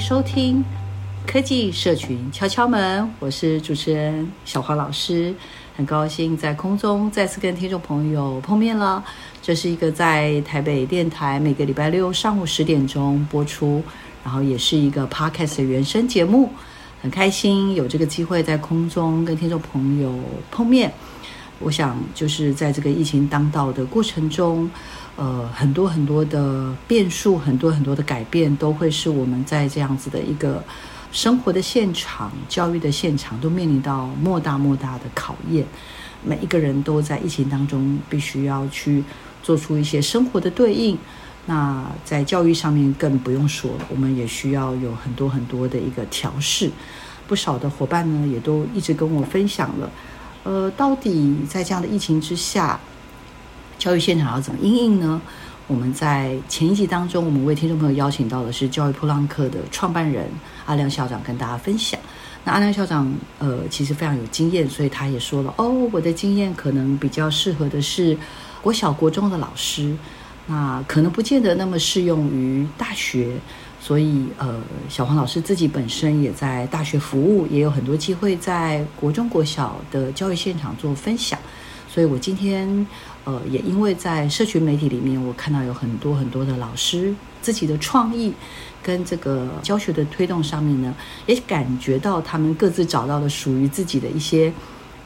收听科技社群敲敲门，我是主持人小黄老师，很高兴在空中再次跟听众朋友碰面了。这是一个在台北电台每个礼拜六上午十点钟播出，然后也是一个 Podcast 的原声节目。很开心有这个机会在空中跟听众朋友碰面。我想就是在这个疫情当道的过程中，呃，很多很多的变数，很多很多的改变，都会是我们在这样子的一个生活的现场、教育的现场，都面临到莫大莫大的考验。每一个人都在疫情当中，必须要去。做出一些生活的对应，那在教育上面更不用说了，我们也需要有很多很多的一个调试。不少的伙伴呢，也都一直跟我分享了，呃，到底在这样的疫情之下，教育现场要怎么应应呢？我们在前一集当中，我们为听众朋友邀请到的是教育噗浪客的创办人阿亮校长，跟大家分享。那阿亮校长，呃，其实非常有经验，所以他也说了，哦，我的经验可能比较适合的是。国小、国中的老师，那可能不见得那么适用于大学，所以呃，小黄老师自己本身也在大学服务，也有很多机会在国中、国小的教育现场做分享。所以我今天呃，也因为在社群媒体里面，我看到有很多很多的老师自己的创意跟这个教学的推动上面呢，也感觉到他们各自找到了属于自己的一些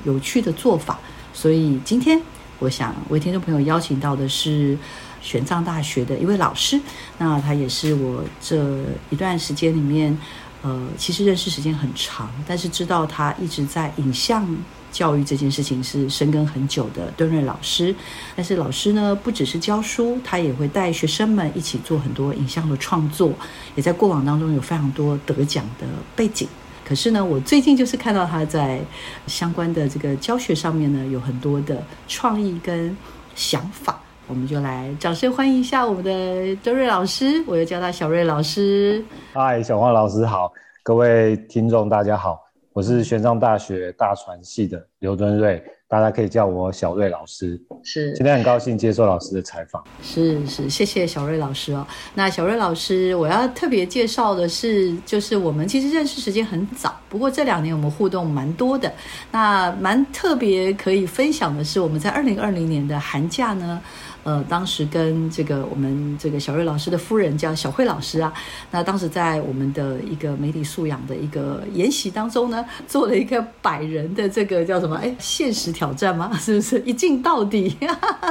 有趣的做法。所以今天。我想为听众朋友邀请到的是玄奘大学的一位老师，那他也是我这一段时间里面，呃，其实认识时间很长，但是知道他一直在影像教育这件事情是深耕很久的敦瑞老师。但是老师呢，不只是教书，他也会带学生们一起做很多影像的创作，也在过往当中有非常多得奖的背景。可是呢，我最近就是看到他在相关的这个教学上面呢，有很多的创意跟想法，我们就来掌声欢迎一下我们的敦瑞老师，我又叫他小瑞老师。嗨，小黄老师好，各位听众大家好，我是玄奘大学大传系的刘敦瑞。大家可以叫我小瑞老师，是今天很高兴接受老师的采访，是是，谢谢小瑞老师哦。那小瑞老师，我要特别介绍的是，就是我们其实认识时间很早，不过这两年我们互动蛮多的。那蛮特别可以分享的是，我们在二零二零年的寒假呢。呃，当时跟这个我们这个小瑞老师的夫人叫小慧老师啊，那当时在我们的一个媒体素养的一个研习当中呢，做了一个百人的这个叫什么？哎，现实挑战吗？是不是一镜到底？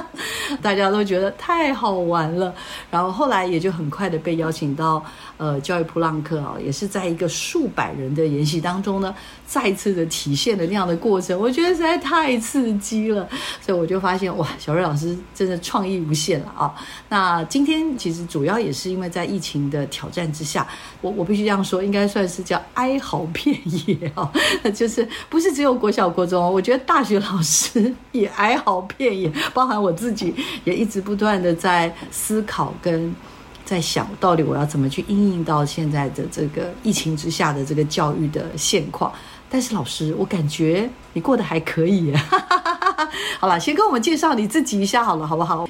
大家都觉得太好玩了，然后后来也就很快的被邀请到呃教育普朗克啊，也是在一个数百人的研习当中呢，再次的体现了那样的过程，我觉得实在太刺激了，所以我就发现哇，小瑞老师真的。创意无限了啊！那今天其实主要也是因为在疫情的挑战之下，我我必须这样说，应该算是叫哀嚎遍野啊！就是不是只有国小国中，我觉得大学老师也哀嚎遍野，包含我自己也一直不断的在思考跟在想，到底我要怎么去应应到现在的这个疫情之下的这个教育的现况。但是老师，我感觉你过得还可以。好了，先跟我们介绍你自己一下好了，好不好？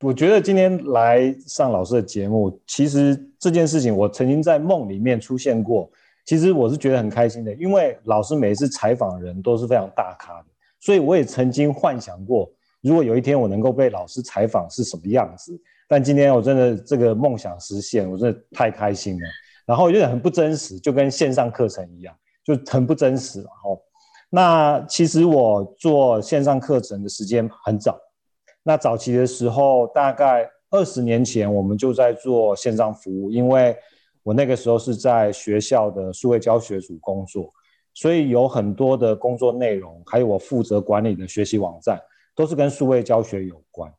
我觉得今天来上老师的节目，其实这件事情我曾经在梦里面出现过。其实我是觉得很开心的，因为老师每一次采访人都是非常大咖的，所以我也曾经幻想过，如果有一天我能够被老师采访是什么样子？但今天我真的这个梦想实现，我真的太开心了。然后有点很不真实，就跟线上课程一样，就很不真实。然后，那其实我做线上课程的时间很早。那早期的时候，大概二十年前，我们就在做线上服务，因为我那个时候是在学校的数位教学组工作，所以有很多的工作内容，还有我负责管理的学习网站，都是跟数位教学有关。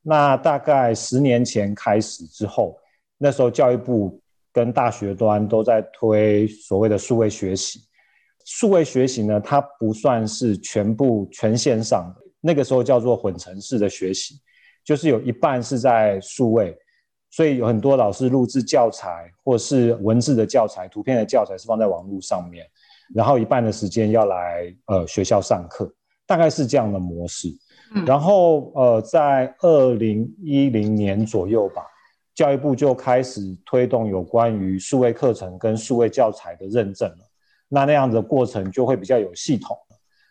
那大概十年前开始之后，那时候教育部跟大学端都在推所谓的数位学习。数位学习呢，它不算是全部全线上的，那个时候叫做混成式的学习，就是有一半是在数位，所以有很多老师录制教材或是文字的教材、图片的教材是放在网络上面，然后一半的时间要来呃学校上课。大概是这样的模式，嗯、然后呃，在二零一零年左右吧，教育部就开始推动有关于数位课程跟数位教材的认证了。那那样的过程就会比较有系统。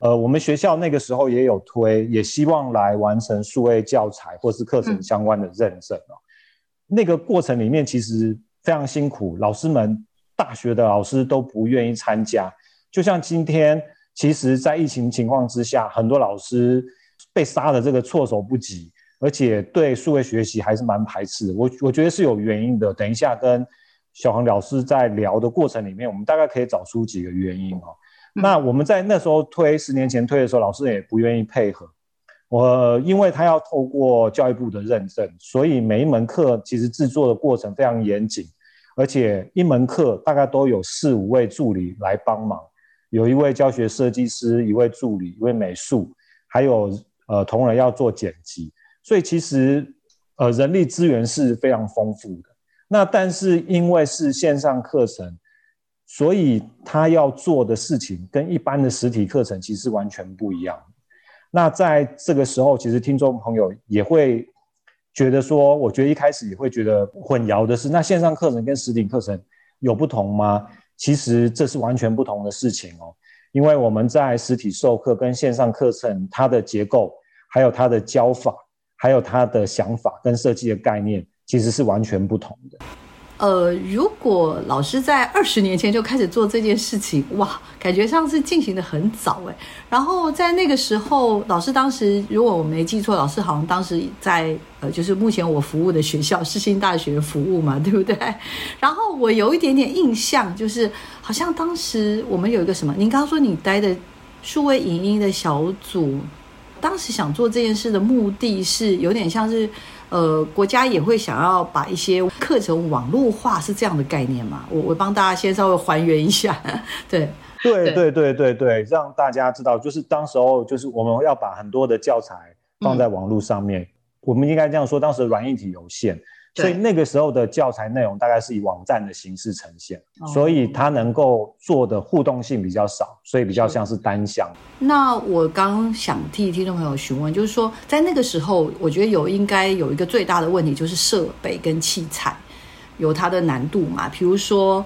呃，我们学校那个时候也有推，也希望来完成数位教材或是课程相关的认证、嗯、那个过程里面其实非常辛苦，老师们大学的老师都不愿意参加，就像今天。其实，在疫情情况之下，很多老师被杀的这个措手不及，而且对数位学习还是蛮排斥的。我我觉得是有原因的。等一下跟小黄老师在聊的过程里面，我们大概可以找出几个原因哦。那我们在那时候推，十年前推的时候，老师也不愿意配合。我因为他要透过教育部的认证，所以每一门课其实制作的过程非常严谨，而且一门课大概都有四五位助理来帮忙。有一位教学设计师，一位助理，一位美术，还有呃同仁要做剪辑，所以其实呃人力资源是非常丰富的。那但是因为是线上课程，所以他要做的事情跟一般的实体课程其实完全不一样。那在这个时候，其实听众朋友也会觉得说，我觉得一开始也会觉得混淆的是，那线上课程跟实体课程有不同吗？其实这是完全不同的事情哦，因为我们在实体授课跟线上课程，它的结构、还有它的教法、还有它的想法跟设计的概念，其实是完全不同的。呃，如果老师在二十年前就开始做这件事情，哇，感觉上是进行得很早诶。然后在那个时候，老师当时如果我没记错，老师好像当时在呃，就是目前我服务的学校世新大学服务嘛，对不对？然后我有一点点印象，就是好像当时我们有一个什么，您刚刚说你待的数位影音的小组，当时想做这件事的目的是有点像是。呃，国家也会想要把一些课程网络化，是这样的概念吗？我我帮大家先稍微还原一下，对，对对对对对，让大家知道，就是当时候就是我们要把很多的教材放在网络上面，嗯、我们应该这样说，当时软硬体有限。所以那个时候的教材内容大概是以网站的形式呈现，哦、所以它能够做的互动性比较少，所以比较像是单向。那我刚想替听众朋友询问，就是说在那个时候，我觉得有应该有一个最大的问题，就是设备跟器材有它的难度嘛，比如说。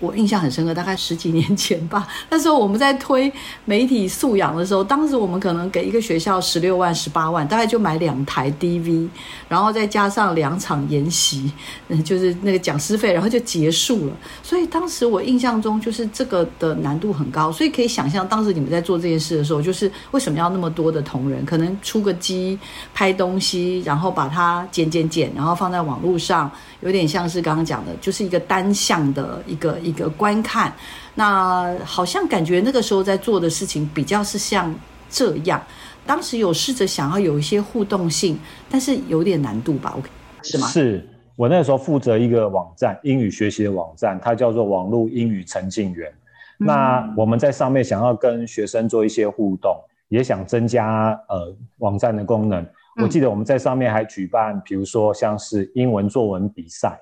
我印象很深刻，大概十几年前吧。那时候我们在推媒体素养的时候，当时我们可能给一个学校十六万、十八万，大概就买两台 DV，然后再加上两场研习，嗯，就是那个讲师费，然后就结束了。所以当时我印象中就是这个的难度很高，所以可以想象当时你们在做这件事的时候，就是为什么要那么多的同仁，可能出个机拍东西，然后把它剪剪剪，然后放在网络上，有点像是刚刚讲的，就是一个单向的一个。一个观看，那好像感觉那个时候在做的事情比较是像这样。当时有试着想要有一些互动性，但是有点难度吧？OK，是吗？是我那时候负责一个网站，英语学习的网站，它叫做网络英语沉浸园。那我们在上面想要跟学生做一些互动，也想增加呃网站的功能。我记得我们在上面还举办，比如说像是英文作文比赛。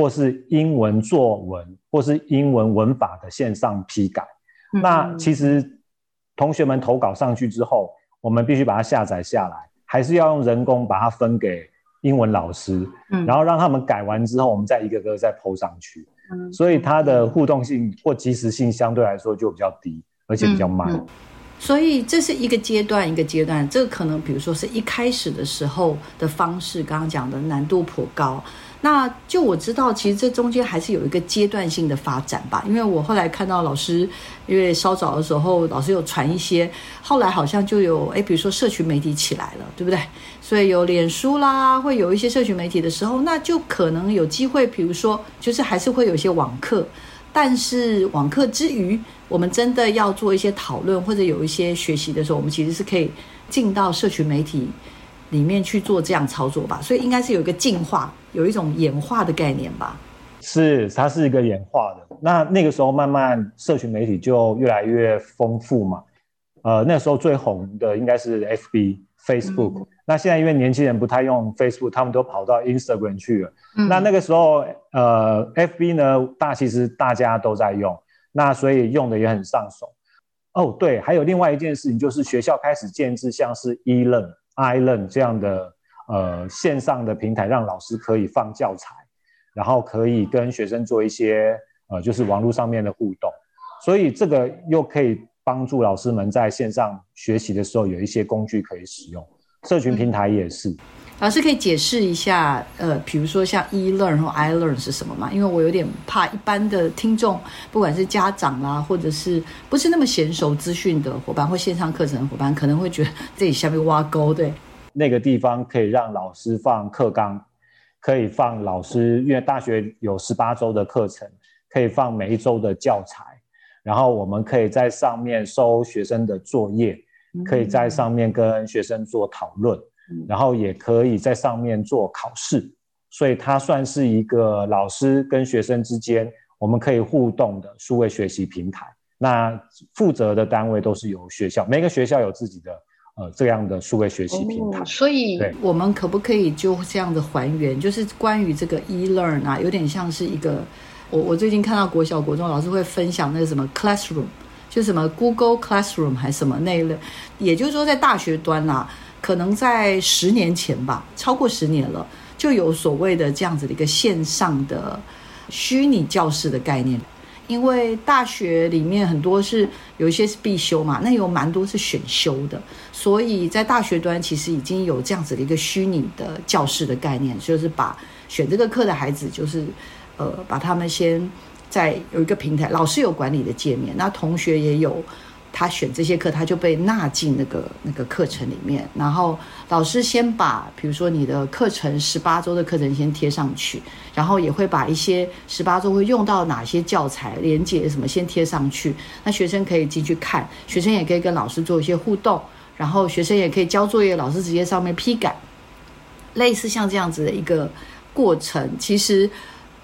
或是英文作文，或是英文文法的线上批改。嗯、那其实同学们投稿上去之后，我们必须把它下载下来，还是要用人工把它分给英文老师，嗯、然后让他们改完之后，我们再一个个再 po 上去。嗯、所以它的互动性或及时性相对来说就比较低，而且比较慢。所以这是一个阶段一个阶段，这个可能比如说是一开始的时候的方式，刚刚讲的难度颇高。那就我知道，其实这中间还是有一个阶段性的发展吧。因为我后来看到老师，因为稍早的时候老师有传一些，后来好像就有诶，比如说社群媒体起来了，对不对？所以有脸书啦，会有一些社群媒体的时候，那就可能有机会，比如说就是还是会有一些网课，但是网课之余，我们真的要做一些讨论或者有一些学习的时候，我们其实是可以进到社群媒体里面去做这样操作吧。所以应该是有一个进化。有一种演化的概念吧，是，它是一个演化的。那那个时候，慢慢社群媒体就越来越丰富嘛。呃，那时候最红的应该是 FB、Facebook。嗯。那现在因为年轻人不太用 Facebook，他们都跑到 Instagram 去了。嗯。那那个时候，呃，FB 呢，大其实大家都在用，那所以用的也很上手。哦，对，还有另外一件事情，就是学校开始建置像是 eLearn、iLearn 这样的。呃，线上的平台让老师可以放教材，然后可以跟学生做一些呃，就是网络上面的互动，所以这个又可以帮助老师们在线上学习的时候有一些工具可以使用。社群平台也是。老师可以解释一下，呃，比如说像 eLearn 或 iLearn 是什么吗？因为我有点怕一般的听众，不管是家长啦，或者是不是那么娴熟资讯的伙伴或线上课程的伙伴，可能会觉得自己下面挖沟，对。那个地方可以让老师放课纲，可以放老师，因为大学有十八周的课程，可以放每一周的教材，然后我们可以在上面收学生的作业，可以在上面跟学生做讨论，然后也可以在上面做考试，所以它算是一个老师跟学生之间我们可以互动的数位学习平台。那负责的单位都是由学校，每个学校有自己的。呃，这样的数位学习平台，哦，所以我们可不可以就这样的还原？就是关于这个 eLearn 啊，有点像是一个，我我最近看到国小国中老师会分享那个什么 Classroom，就什么 Google Classroom 还是什么那一类，也就是说在大学端啊，可能在十年前吧，超过十年了，就有所谓的这样子的一个线上的虚拟教室的概念。因为大学里面很多是有一些是必修嘛，那有蛮多是选修的，所以在大学端其实已经有这样子的一个虚拟的教室的概念，就是把选这个课的孩子，就是呃把他们先在有一个平台，老师有管理的界面，那同学也有。他选这些课，他就被纳进那个那个课程里面。然后老师先把，比如说你的课程十八周的课程先贴上去，然后也会把一些十八周会用到哪些教材、连接什么先贴上去。那学生可以进去看，学生也可以跟老师做一些互动，然后学生也可以交作业，老师直接上面批改。类似像这样子的一个过程，其实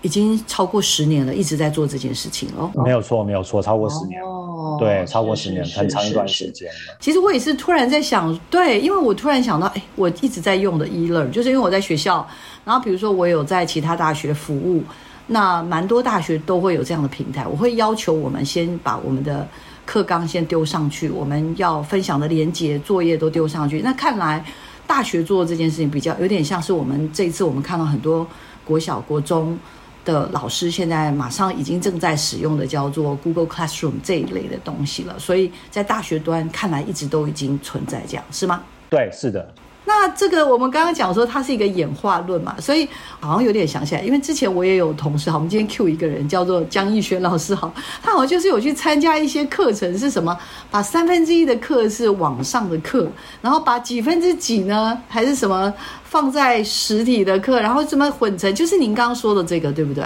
已经超过十年了，一直在做这件事情哦。没有错，没有错，超过十年。哦对，超过十年，很长一段时间了。其实我也是突然在想，对，因为我突然想到，哎，我一直在用的 eLearn，就是因为我在学校，然后比如说我有在其他大学服务，那蛮多大学都会有这样的平台，我会要求我们先把我们的课纲先丢上去，我们要分享的连结作业都丢上去。那看来大学做这件事情比较有点像是我们这一次我们看到很多国小国中。的老师现在马上已经正在使用的叫做 Google Classroom 这一类的东西了，所以在大学端看来一直都已经存在，这样是吗？对，是的。那这个我们刚刚讲说它是一个演化论嘛，所以好像有点想起来，因为之前我也有同事，好，我们今天 Q 一个人叫做江逸轩老师，好，他好像就是有去参加一些课程，是什么？把三分之一的课是网上的课，然后把几分之几呢，还是什么放在实体的课，然后这么混成，就是您刚刚说的这个，对不对？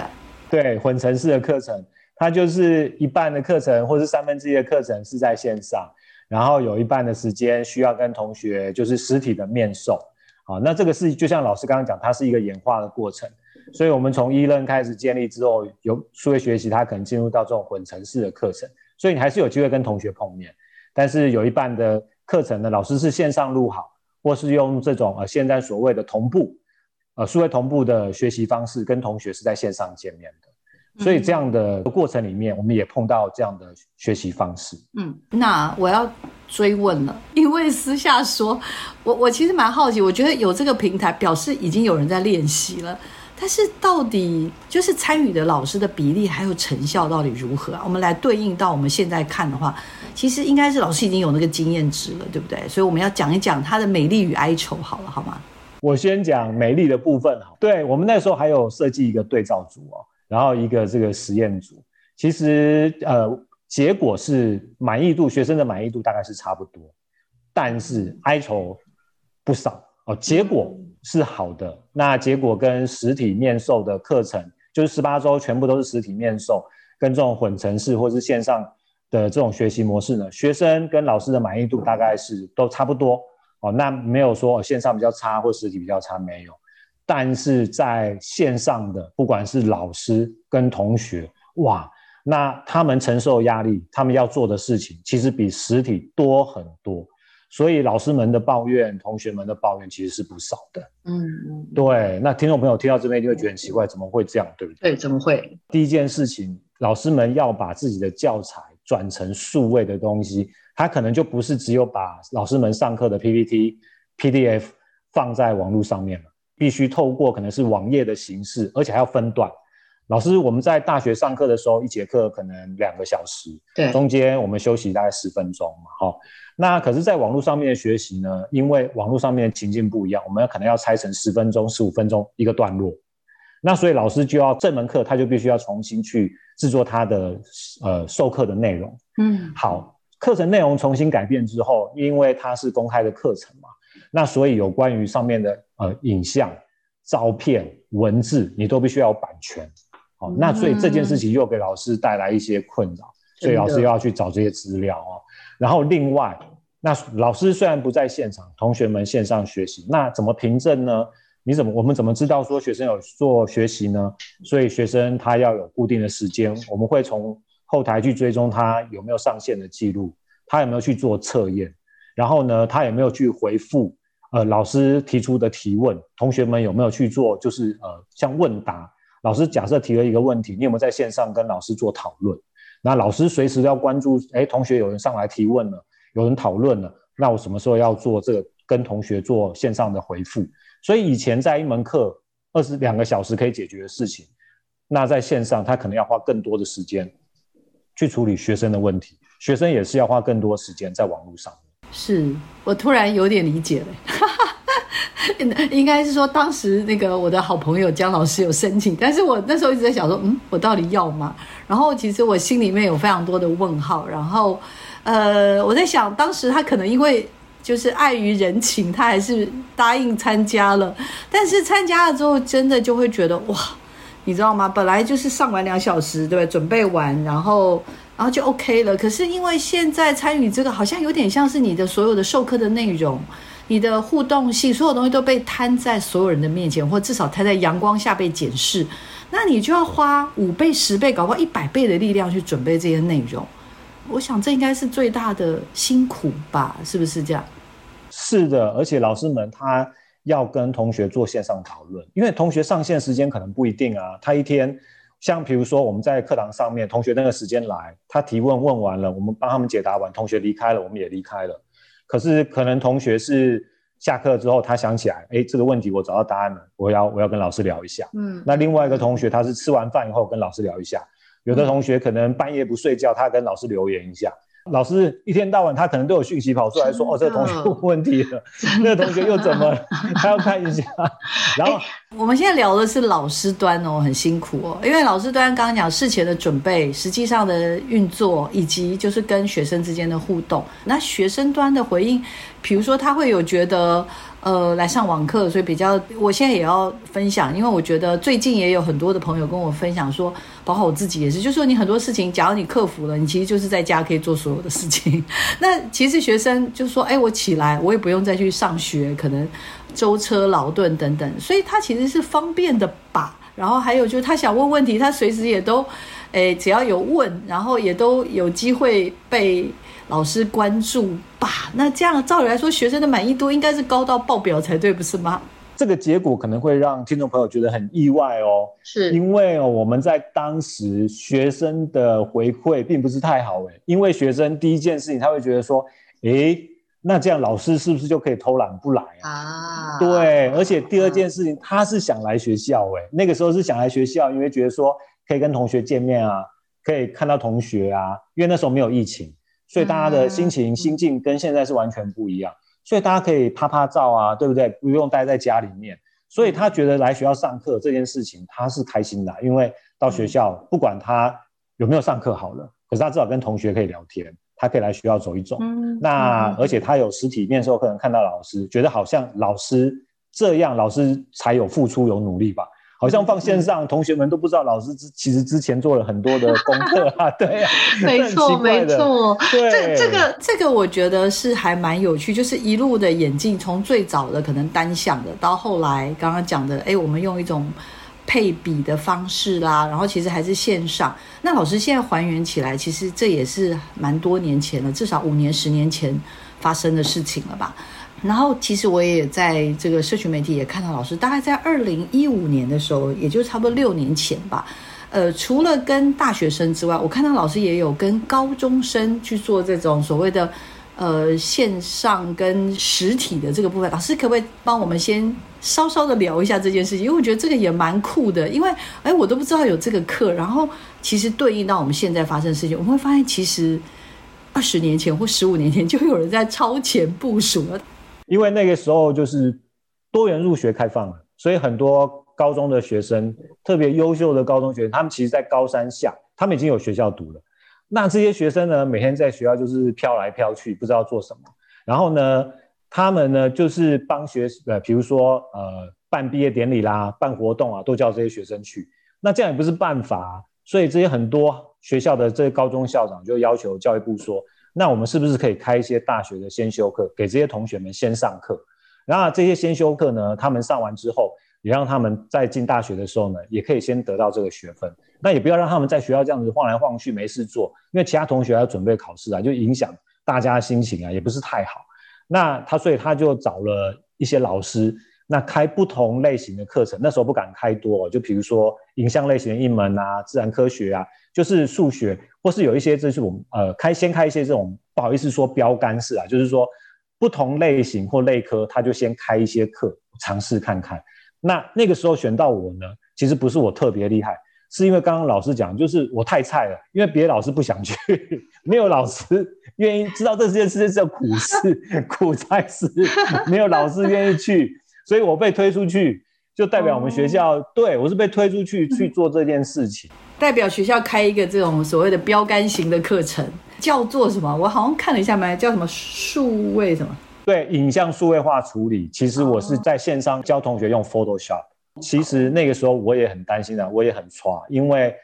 对，混成式的课程，它就是一半的课程，或是三分之一的课程是在线上。然后有一半的时间需要跟同学就是实体的面授，好，那这个是就像老师刚刚讲，它是一个演化的过程，所以我们从一任开始建立之后，有数位学习，它可能进入到这种混成式的课程，所以你还是有机会跟同学碰面，但是有一半的课程呢，老师是线上录好，或是用这种呃现在所谓的同步，呃数位同步的学习方式，跟同学是在线上见面的。所以这样的过程里面，我们也碰到这样的学习方式。嗯，那我要追问了，因为私下说，我我其实蛮好奇，我觉得有这个平台，表示已经有人在练习了。但是到底就是参与的老师的比例还有成效到底如何啊？我们来对应到我们现在看的话，其实应该是老师已经有那个经验值了，对不对？所以我们要讲一讲他的美丽与哀愁，好了，好吗？我先讲美丽的部分哈。对，我们那时候还有设计一个对照组哦，然后一个这个实验组，其实呃结果是满意度，学生的满意度大概是差不多，但是哀愁不少哦，结果。是好的，那结果跟实体面授的课程，就是十八周全部都是实体面授，跟这种混成式或是线上的这种学习模式呢，学生跟老师的满意度大概是都差不多哦。那没有说线上比较差或实体比较差，没有。但是在线上的，不管是老师跟同学，哇，那他们承受压力，他们要做的事情，其实比实体多很多。所以老师们的抱怨，同学们的抱怨其实是不少的。嗯嗯，对。那听众朋友听到这边就会觉得很奇怪，怎么会这样？对不对？对，怎么会？第一件事情，老师们要把自己的教材转成数位的东西，他可能就不是只有把老师们上课的 PPT、PDF 放在网络上面了，必须透过可能是网页的形式，而且还要分段。老师，我们在大学上课的时候，一节课可能两个小时，对，中间我们休息大概十分钟嘛，好。那可是，在网络上面的学习呢，因为网络上面的情境不一样，我们可能要拆成十分钟、十五分钟一个段落。那所以老师就要这门课，他就必须要重新去制作他的呃授课的内容。嗯，好，课程内容重新改变之后，因为它是公开的课程嘛，那所以有关于上面的呃影像、照片、文字，你都必须要有版权。好，那所以这件事情又给老师带来一些困扰，所以老师又要去找这些资料哦。然后另外，那老师虽然不在现场，同学们线上学习，那怎么凭证呢？你怎么我们怎么知道说学生有做学习呢？所以学生他要有固定的时间，我们会从后台去追踪他有没有上线的记录，他有没有去做测验，然后呢，他有没有去回复呃老师提出的提问，同学们有没有去做就是呃像问答，老师假设提了一个问题，你有没有在线上跟老师做讨论？那老师随时要关注，哎，同学有人上来提问了，有人讨论了，那我什么时候要做这个跟同学做线上的回复？所以以前在一门课二十两个小时可以解决的事情，那在线上他可能要花更多的时间去处理学生的问题，学生也是要花更多时间在网络上。是我突然有点理解了。应该是说，当时那个我的好朋友姜老师有申请，但是我那时候一直在想说，嗯，我到底要吗？然后其实我心里面有非常多的问号。然后，呃，我在想，当时他可能因为就是碍于人情，他还是答应参加了。但是参加了之后，真的就会觉得哇，你知道吗？本来就是上完两小时，对吧？准备完，然后然后就 OK 了。可是因为现在参与这个，好像有点像是你的所有的授课的内容。你的互动性，所有东西都被摊在所有人的面前，或至少摊在阳光下被检视，那你就要花五倍、十倍，搞不好一百倍的力量去准备这些内容。我想这应该是最大的辛苦吧？是不是这样？是的，而且老师们他要跟同学做线上讨论，因为同学上线时间可能不一定啊。他一天，像比如说我们在课堂上面，同学那个时间来，他提问问完了，我们帮他们解答完，同学离开了，我们也离开了。可是可能同学是下课之后，他想起来，哎，这个问题我找到答案了，我要我要跟老师聊一下。嗯，那另外一个同学他是吃完饭以后跟老师聊一下，有的同学可能半夜不睡觉，他跟老师留言一下。老师一天到晚，他可能都有讯息跑出来说：“哦，这个同学有问题了，那个同学又怎么了？他要看一下。”然后我们现在聊的是老师端哦，很辛苦哦，因为老师端刚刚讲事前的准备、实际上的运作，以及就是跟学生之间的互动。那学生端的回应，比如说他会有觉得。呃，来上网课，所以比较，我现在也要分享，因为我觉得最近也有很多的朋友跟我分享说，包括我自己也是，就是说你很多事情，假如你克服了，你其实就是在家可以做所有的事情。那其实学生就说，哎，我起来，我也不用再去上学，可能舟车劳顿等等，所以他其实是方便的吧。然后还有就是他想问问题，他随时也都，哎，只要有问，然后也都有机会被。老师关注吧，那这样照理来说，学生的满意度应该是高到爆表才对，不是吗？这个结果可能会让听众朋友觉得很意外哦，是因为哦，我们在当时学生的回馈并不是太好诶，因为学生第一件事情他会觉得说，诶，那这样老师是不是就可以偷懒不来啊？啊，对，而且第二件事情，他是想来学校哎，那个时候是想来学校，因为觉得说可以跟同学见面啊，可以看到同学啊，因为那时候没有疫情，所以大家的心情、心境跟现在是完全不一样，所以大家可以拍拍照啊，对不对？不用待在家里面，所以他觉得来学校上课这件事情他是开心的，因为到学校不管他有没有上课好了，可是他至少跟同学可以聊天。他可以来学校走一走，嗯、那而且他有实体面授课，可能看到老师，觉得好像老师这样，老师才有付出有努力吧？好像放线上，嗯、同学们都不知道老师之其实之前做了很多的功课啊，对啊，没错没错，对，这这个这个我觉得是还蛮有趣，就是一路的演进，从最早的可能单向的，到后来刚刚讲的，哎，我们用一种。配比的方式啦，然后其实还是线上。那老师现在还原起来，其实这也是蛮多年前了，至少五年、十年前发生的事情了吧。然后其实我也在这个社群媒体也看到老师，大概在二零一五年的时候，也就差不多六年前吧。呃，除了跟大学生之外，我看到老师也有跟高中生去做这种所谓的。呃，线上跟实体的这个部分，老师可不可以帮我们先稍稍的聊一下这件事情？因为我觉得这个也蛮酷的，因为哎，我都不知道有这个课，然后其实对应到我们现在发生的事情，我们会发现其实二十年前或十五年前就有人在超前部署了。因为那个时候就是多元入学开放了，所以很多高中的学生，特别优秀的高中学生，他们其实在高三下，他们已经有学校读了。那这些学生呢，每天在学校就是飘来飘去，不知道做什么。然后呢，他们呢就是帮学呃，比如说呃，办毕业典礼啦，办活动啊，都叫这些学生去。那这样也不是办法，所以这些很多学校的这些高中校长就要求教育部说，那我们是不是可以开一些大学的先修课，给这些同学们先上课？然后这些先修课呢，他们上完之后，也让他们在进大学的时候呢，也可以先得到这个学分。那也不要让他们在学校这样子晃来晃去没事做，因为其他同学要准备考试啊，就影响大家心情啊，也不是太好。那他所以他就找了一些老师，那开不同类型的课程。那时候不敢开多，就比如说影像类型的一门啊，自然科学啊，就是数学，或是有一些这种呃开先开一些这种不好意思说标杆式啊，就是说不同类型或类科，他就先开一些课尝试看看。那那个时候选到我呢，其实不是我特别厉害。是因为刚刚老师讲，就是我太菜了，因为别的老师不想去，没有老师愿意知道这件事情是苦事、苦差事，没有老师愿意去，所以我被推出去，就代表我们学校，哦、对，我是被推出去去做这件事情，代表学校开一个这种所谓的标杆型的课程，叫做什么？我好像看了一下没，叫什么数位什么？对，影像数位化处理。其实我是在线上教同学用 Photoshop。其实那个时候我也很担心的，我也很抓，因为，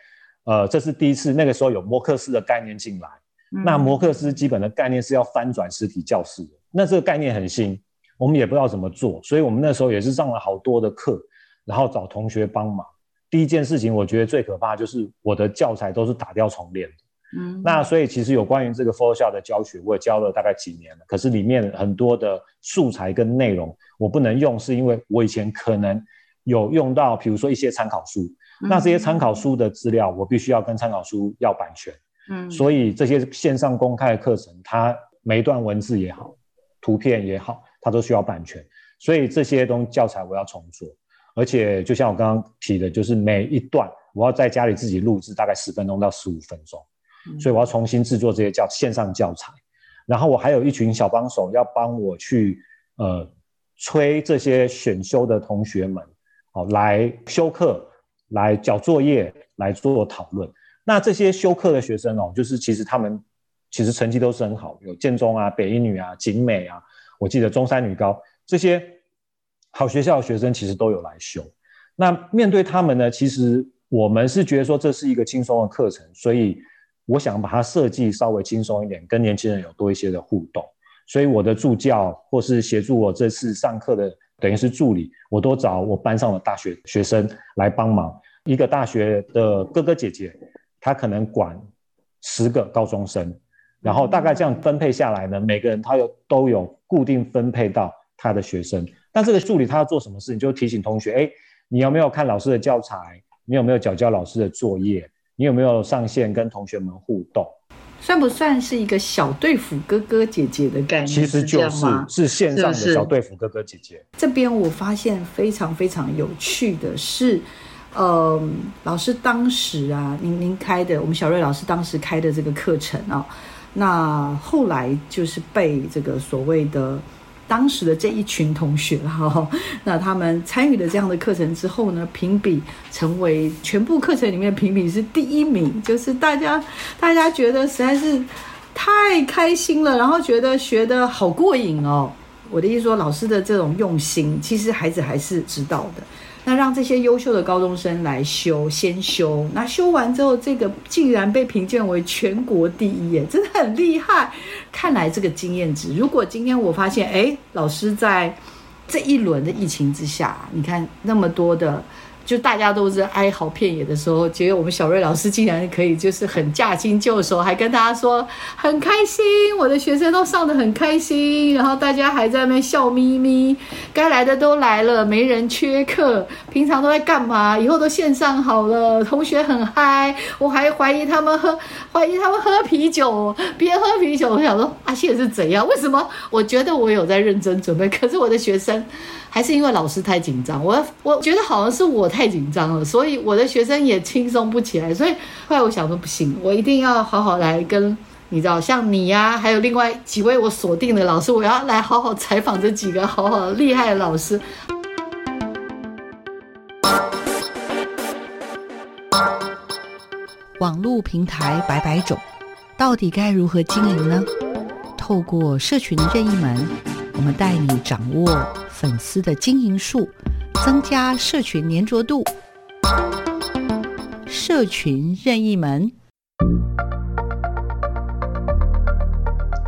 呃，这是第一次，那个时候有摩克斯的概念进来，嗯、那摩克斯基本的概念是要翻转实体教室的，那这个概念很新，我们也不知道怎么做，所以我们那时候也是上了好多的课，然后找同学帮忙。第一件事情，我觉得最可怕就是我的教材都是打掉重练的，嗯，那所以其实有关于这个 Photoshop 的教学，我也教了大概几年了，可是里面很多的素材跟内容我不能用，是因为我以前可能。有用到，比如说一些参考书，嗯、那这些参考书的资料，我必须要跟参考书要版权。嗯，所以这些线上公开的课程，它每一段文字也好，图片也好，它都需要版权。所以这些东西教材我要重做，而且就像我刚刚提的，就是每一段我要在家里自己录制，大概十分钟到十五分钟。嗯、所以我要重新制作这些教线上教材，然后我还有一群小帮手要帮我去呃催这些选修的同学们。好，来修课，来交作业，来做讨论。那这些修课的学生哦，就是其实他们其实成绩都是很好，有建中啊、北一女啊、景美啊，我记得中山女高这些好学校的学生其实都有来修。那面对他们呢，其实我们是觉得说这是一个轻松的课程，所以我想把它设计稍微轻松一点，跟年轻人有多一些的互动。所以我的助教或是协助我这次上课的。等于是助理，我都找我班上的大学学生来帮忙。一个大学的哥哥姐姐，他可能管十个高中生，然后大概这样分配下来呢，每个人他有都有固定分配到他的学生。但这个助理他要做什么事情，就提醒同学：哎，你有没有看老师的教材？你有没有缴交老师的作业？你有没有上线跟同学们互动？算不算是一个小队服哥哥姐姐的概念？其实就是是，是线上的小队服哥哥姐姐。这边我发现非常非常有趣的是，呃，老师当时啊，您您开的，我们小瑞老师当时开的这个课程啊，那后来就是被这个所谓的。当时的这一群同学哈，那他们参与了这样的课程之后呢，评比成为全部课程里面评比是第一名，就是大家大家觉得实在是太开心了，然后觉得学得好过瘾哦。我的意思说，老师的这种用心，其实孩子还是知道的。那让这些优秀的高中生来修，先修，那修完之后，这个竟然被评鉴为全国第一，耶，真的很厉害。看来这个经验值，如果今天我发现，哎，老师在这一轮的疫情之下，你看那么多的。就大家都是哀嚎遍野的时候，觉得我们小瑞老师竟然可以就是很驾轻就熟，还跟大家说很开心，我的学生都上得很开心，然后大家还在那边笑眯眯，该来的都来了，没人缺课。平常都在干嘛？以后都线上好了，同学很嗨，我还怀疑他们喝，怀疑他们喝啤酒，别喝啤酒。我想说，阿谢是怎样？为什么？我觉得我有在认真准备，可是我的学生。还是因为老师太紧张，我我觉得好像是我太紧张了，所以我的学生也轻松不起来。所以后来我想说不行，我一定要好好来跟你知道，像你呀、啊，还有另外几位我锁定的老师，我要来好好采访这几个好好厉害的老师。网络平台百百种，到底该如何经营呢？透过社群任意门，我们带你掌握。粉丝的经营术，增加社群黏着度。社群任意门。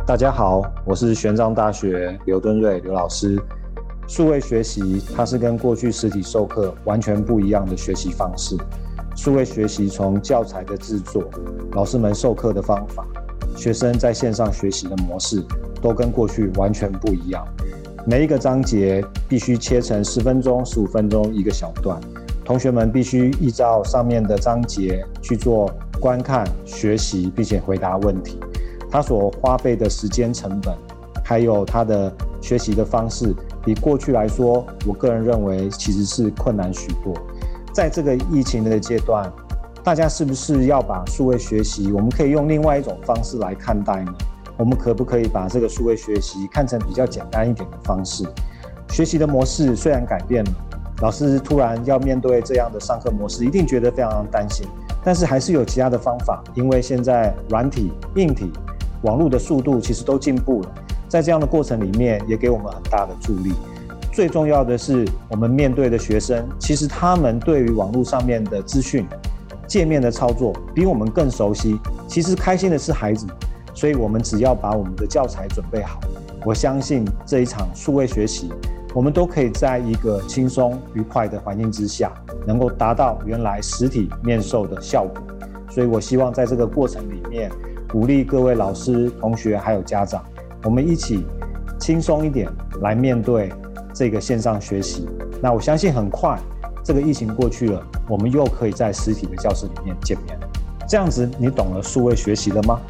大家好，我是玄奘大学刘敦瑞刘老师。数位学习，它是跟过去实体授课完全不一样的学习方式。数位学习从教材的制作、老师们授课的方法、学生在线上学习的模式，都跟过去完全不一样。每一个章节必须切成十分钟、十五分钟一个小段，同学们必须依照上面的章节去做观看、学习，并且回答问题。他所花费的时间成本，还有他的学习的方式，比过去来说，我个人认为其实是困难许多。在这个疫情的阶段，大家是不是要把数位学习，我们可以用另外一种方式来看待呢？我们可不可以把这个数位学习看成比较简单一点的方式？学习的模式虽然改变了，老师突然要面对这样的上课模式，一定觉得非常担心。但是还是有其他的方法，因为现在软体、硬体、网络的速度其实都进步了，在这样的过程里面也给我们很大的助力。最重要的是，我们面对的学生，其实他们对于网络上面的资讯、界面的操作比我们更熟悉。其实开心的是孩子。所以，我们只要把我们的教材准备好，我相信这一场数位学习，我们都可以在一个轻松愉快的环境之下，能够达到原来实体面授的效果。所以我希望在这个过程里面，鼓励各位老师、同学还有家长，我们一起轻松一点来面对这个线上学习。那我相信很快这个疫情过去了，我们又可以在实体的教室里面见面。这样子，你懂了数位学习了吗？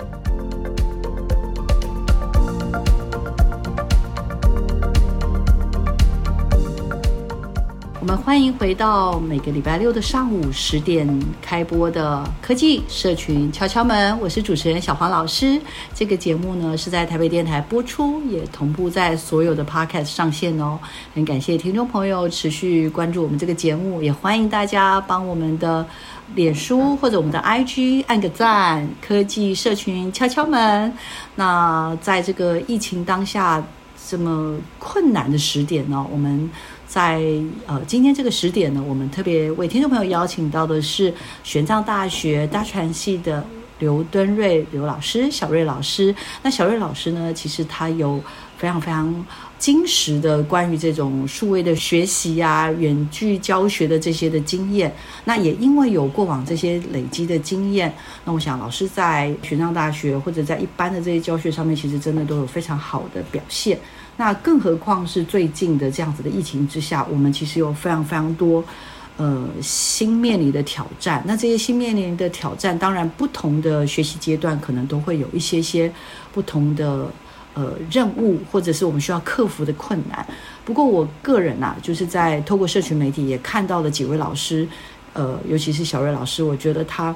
我们欢迎回到每个礼拜六的上午十点开播的科技社群敲敲门，我是主持人小黄老师。这个节目呢是在台北电台播出，也同步在所有的 Podcast 上线哦。很感谢听众朋友持续关注我们这个节目，也欢迎大家帮我们的脸书或者我们的 IG 按个赞。科技社群敲敲门。那在这个疫情当下这么困难的时点呢，我们。在呃，今天这个时点呢，我们特别为听众朋友邀请到的是玄奘大学大传系的刘敦瑞刘老师，小瑞老师。那小瑞老师呢，其实他有非常非常精实的关于这种数位的学习啊、远距教学的这些的经验。那也因为有过往这些累积的经验，那我想老师在玄奘大学或者在一般的这些教学上面，其实真的都有非常好的表现。那更何况是最近的这样子的疫情之下，我们其实有非常非常多，呃新面临的挑战。那这些新面临的挑战，当然不同的学习阶段可能都会有一些些不同的呃任务，或者是我们需要克服的困难。不过我个人啊，就是在透过社群媒体也看到了几位老师，呃，尤其是小瑞老师，我觉得他。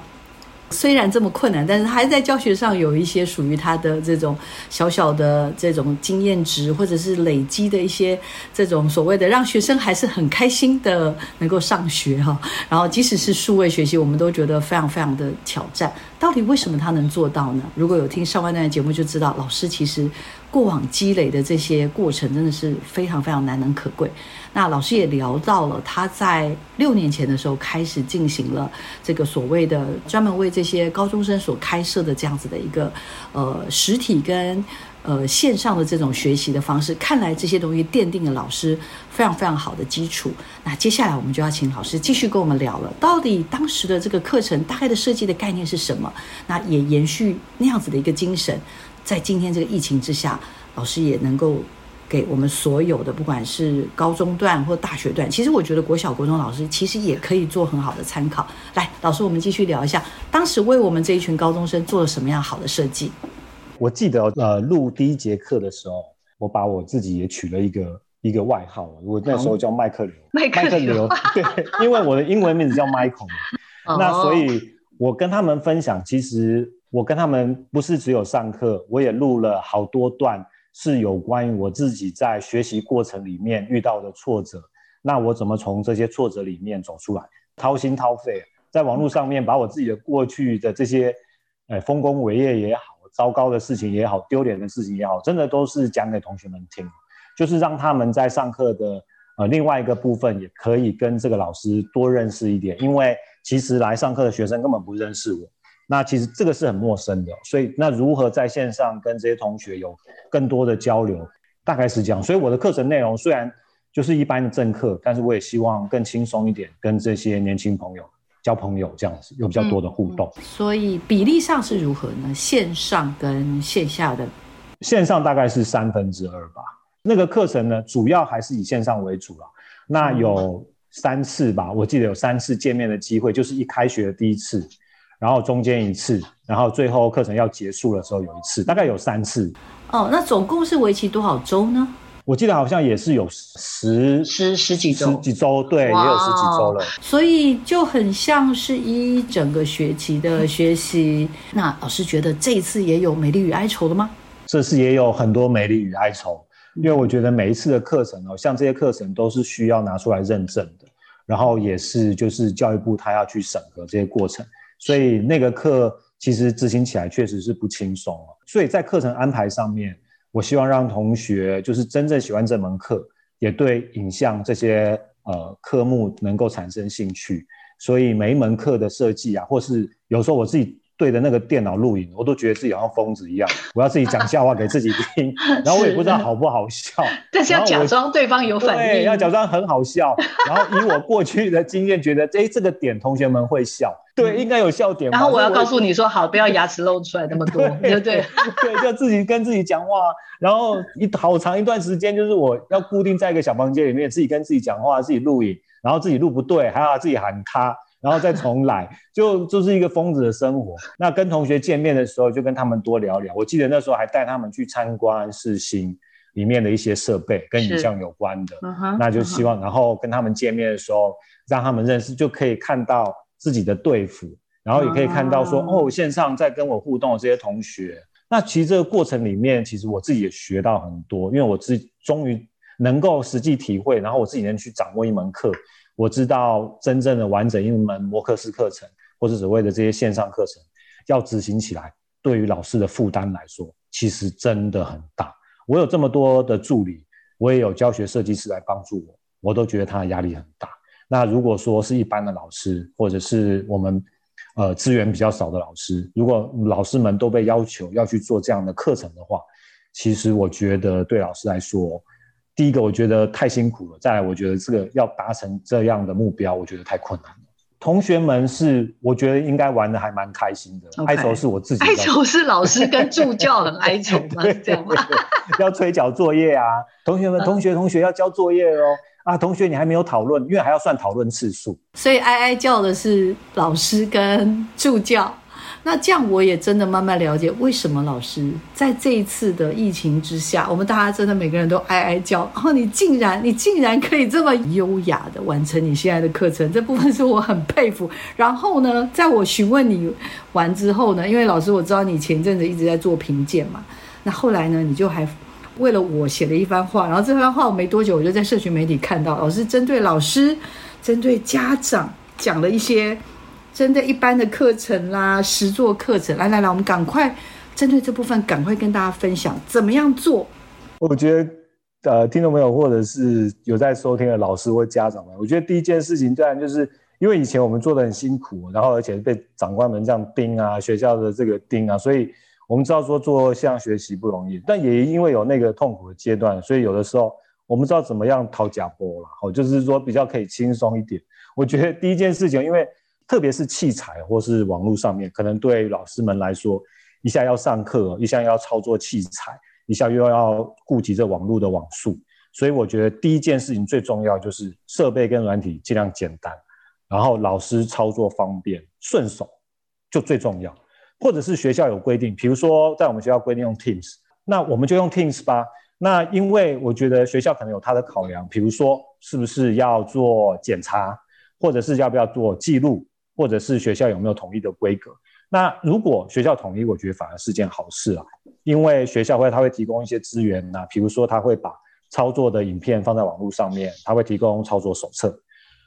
虽然这么困难，但是他还在教学上有一些属于他的这种小小的这种经验值，或者是累积的一些这种所谓的让学生还是很开心的能够上学哈。然后即使是数位学习，我们都觉得非常非常的挑战。到底为什么他能做到呢？如果有听上万段节目就知道，老师其实过往积累的这些过程真的是非常非常难能可贵。那老师也聊到了，他在六年前的时候开始进行了这个所谓的专门为这些高中生所开设的这样子的一个呃实体跟呃线上的这种学习的方式。看来这些东西奠定了老师非常非常好的基础。那接下来我们就要请老师继续跟我们聊了，到底当时的这个课程大概的设计的概念是什么？那也延续那样子的一个精神，在今天这个疫情之下，老师也能够。给我们所有的，不管是高中段或大学段，其实我觉得国小、国中老师其实也可以做很好的参考。来，老师，我们继续聊一下，当时为我们这一群高中生做了什么样好的设计？我记得，呃，录第一节课的时候，我把我自己也取了一个一个外号，我那时候叫麦克流，麦克流，对，因为我的英文名字叫 Michael。那所以，我跟他们分享，其实我跟他们不是只有上课，我也录了好多段。是有关于我自己在学习过程里面遇到的挫折，那我怎么从这些挫折里面走出来？掏心掏肺，在网络上面把我自己的过去的这些，呃，丰功伟业也好，糟糕的事情也好，丢脸的事情也好，真的都是讲给同学们听，就是让他们在上课的呃另外一个部分也可以跟这个老师多认识一点，因为其实来上课的学生根本不认识我。那其实这个是很陌生的，所以那如何在线上跟这些同学有更多的交流，大概是这样。所以我的课程内容虽然就是一般的正课，但是我也希望更轻松一点，跟这些年轻朋友交朋友这样子，有比较多的互动。嗯，所以比例上是如何呢？线上跟线下的？线上大概是三分之二吧。那个课程呢，主要还是以线上为主了。那有三次吧，我记得有三次见面的机会，就是一开学的第一次。然后中间一次，然后最后课程要结束的时候有一次，大概有三次。哦，那总共是为期多少周呢？我记得好像也是有十十十几周，十几周，对，也有十几周了。所以就很像是一整个学期的学习。那老师觉得这一次也有美丽与哀愁了吗？这次也有很多美丽与哀愁，因为我觉得每一次的课程哦，像这些课程都是需要拿出来认证的，然后也是就是教育部他要去审核这些过程。所以那个课其实执行起来确实是不轻松啊。所以在课程安排上面，我希望让同学就是真正喜欢这门课，也对影像这些呃科目能够产生兴趣。所以每一门课的设计啊，或是有时候我自己。对着那个电脑录影，我都觉得自己好像疯子一样。我要自己讲笑话给自己听，然后我也不知道好不好笑。但是要假装对方有反应，对，要假装很好笑。然后以我过去的经验，觉得哎，这个点同学们会笑，对，应该有笑点。然后我要告诉你说，好，不要牙齿露出来那么多，对不对？对，就自己跟自己讲话。然后一好长一段时间，就是我要固定在一个小房间里面，自己跟自己讲话，自己录影，然后自己录不对，还要自己喊卡。然后再重来，就就是一个疯子的生活。那跟同学见面的时候，就跟他们多聊聊。我记得那时候还带他们去参观世新里面的一些设备，跟影像有关的。那就希望，然后跟他们见面的时候，让他们认识，就可以看到自己的队服，然后也可以看到说，哦，线上在跟我互动的这些同学。那其实这个过程里面，其实我自己也学到很多，因为我自己终于能够实际体会，然后我自己能去掌握一门课。我知道真正的完整一门摩课式课程，或者所谓的这些线上课程，要执行起来，对于老师的负担来说，其实真的很大。我有这么多的助理，我也有教学设计师来帮助我，我都觉得他的压力很大。那如果说是一般的老师，或者是我们呃资源比较少的老师，如果老师们都被要求要去做这样的课程的话，其实我觉得对老师来说，第一个，我觉得太辛苦了；再来，我觉得这个要达成这样的目标，我觉得太困难了。同学们是，我觉得应该玩的还蛮开心的。哀愁是我自己，哀愁是老师跟助教很 哀愁吗？这样吗？要催缴作业啊！同学们，同学，同学要交作业哦。啊，同学你还没有讨论，因为还要算讨论次数，所以哀哀叫的是老师跟助教。那这样我也真的慢慢了解，为什么老师在这一次的疫情之下，我们大家真的每个人都哀哀叫，然后你竟然你竟然可以这么优雅的完成你现在的课程，这部分是我很佩服。然后呢，在我询问你完之后呢，因为老师我知道你前阵子一直在做评鉴嘛，那后来呢，你就还为了我写了一番话，然后这番话我没多久我就在社群媒体看到，老师针对老师、针对家长讲了一些。针对一般的课程啦，实作课程，来来来，我们赶快针对这部分，赶快跟大家分享怎么样做。我觉得，呃，听众朋友或者是有在收听的老师或家长们，我觉得第一件事情，当然就是因为以前我们做的很辛苦，然后而且被长官们这样盯啊，学校的这个盯啊，所以我们知道说做这样学习不容易，但也因为有那个痛苦的阶段，所以有的时候我们知道怎么样讨假波了，哦，就是说比较可以轻松一点。我觉得第一件事情，因为特别是器材或是网络上面，可能对老师们来说，一下要上课，一下要操作器材，一下又要顾及这网络的网速，所以我觉得第一件事情最重要就是设备跟软体尽量简单，然后老师操作方便顺手就最重要。或者是学校有规定，比如说在我们学校规定用 Teams，那我们就用 Teams 吧。那因为我觉得学校可能有它的考量，比如说是不是要做检查，或者是要不要做记录。或者是学校有没有统一的规格？那如果学校统一，我觉得反而是件好事啊，因为学校会他会提供一些资源呐、啊，比如说他会把操作的影片放在网络上面，他会提供操作手册，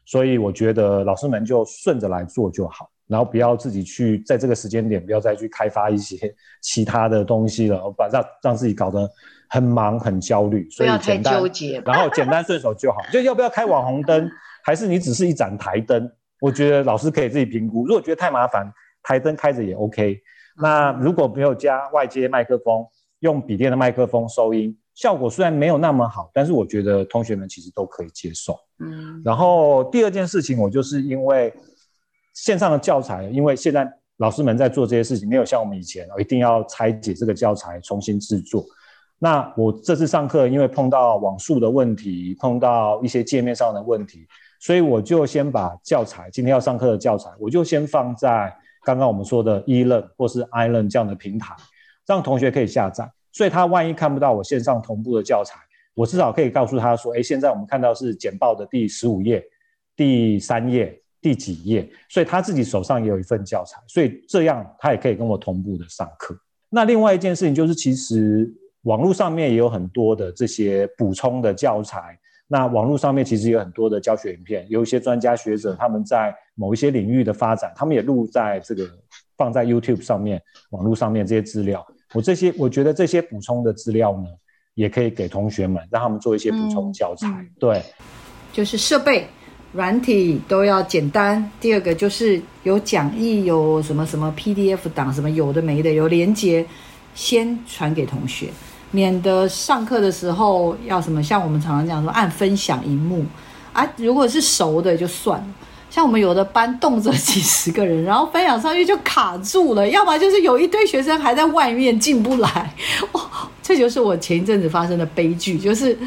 所以我觉得老师们就顺着来做就好，然后不要自己去在这个时间点不要再去开发一些 其他的东西了，把让让自己搞得很忙很焦虑，所以简单，不要太纠结，然后简单顺手就好，就要不要开网红灯，还是你只是一盏台灯？我觉得老师可以自己评估，如果觉得太麻烦，台灯开着也 OK。那如果没有加外接麦克风，用笔电的麦克风收音，效果虽然没有那么好，但是我觉得同学们其实都可以接受。嗯。然后第二件事情，我就是因为线上的教材，因为现在老师们在做这些事情，没有像我们以前一定要拆解这个教材重新制作。那我这次上课，因为碰到网速的问题，碰到一些界面上的问题。所以我就先把教材，今天要上课的教材，我就先放在刚刚我们说的 eLearn 或是 iLearn 这样的平台，让同学可以下载。所以他万一看不到我线上同步的教材，我至少可以告诉他说：“哎，现在我们看到是简报的第十五页、第三页、第几页。”所以他自己手上也有一份教材，所以这样他也可以跟我同步的上课。那另外一件事情就是，其实网络上面也有很多的这些补充的教材。那网络上面其实有很多的教学影片，有一些专家学者他们在某一些领域的发展，他们也录在这个放在 YouTube 上面，网络上面这些资料。我这些我觉得这些补充的资料呢，也可以给同学们，让他们做一些补充教材。嗯、对，就是设备、软体都要简单。第二个就是有讲义，有什么什么 PDF 档，什么有的没的，有连接，先传给同学。免得上课的时候要什么，像我们常常讲说按分享萤幕啊，如果是熟的就算了。像我们有的班动辄几十个人，然后分享上去就卡住了，要么就是有一堆学生还在外面进不来。哇，这就是我前一阵子发生的悲剧，就是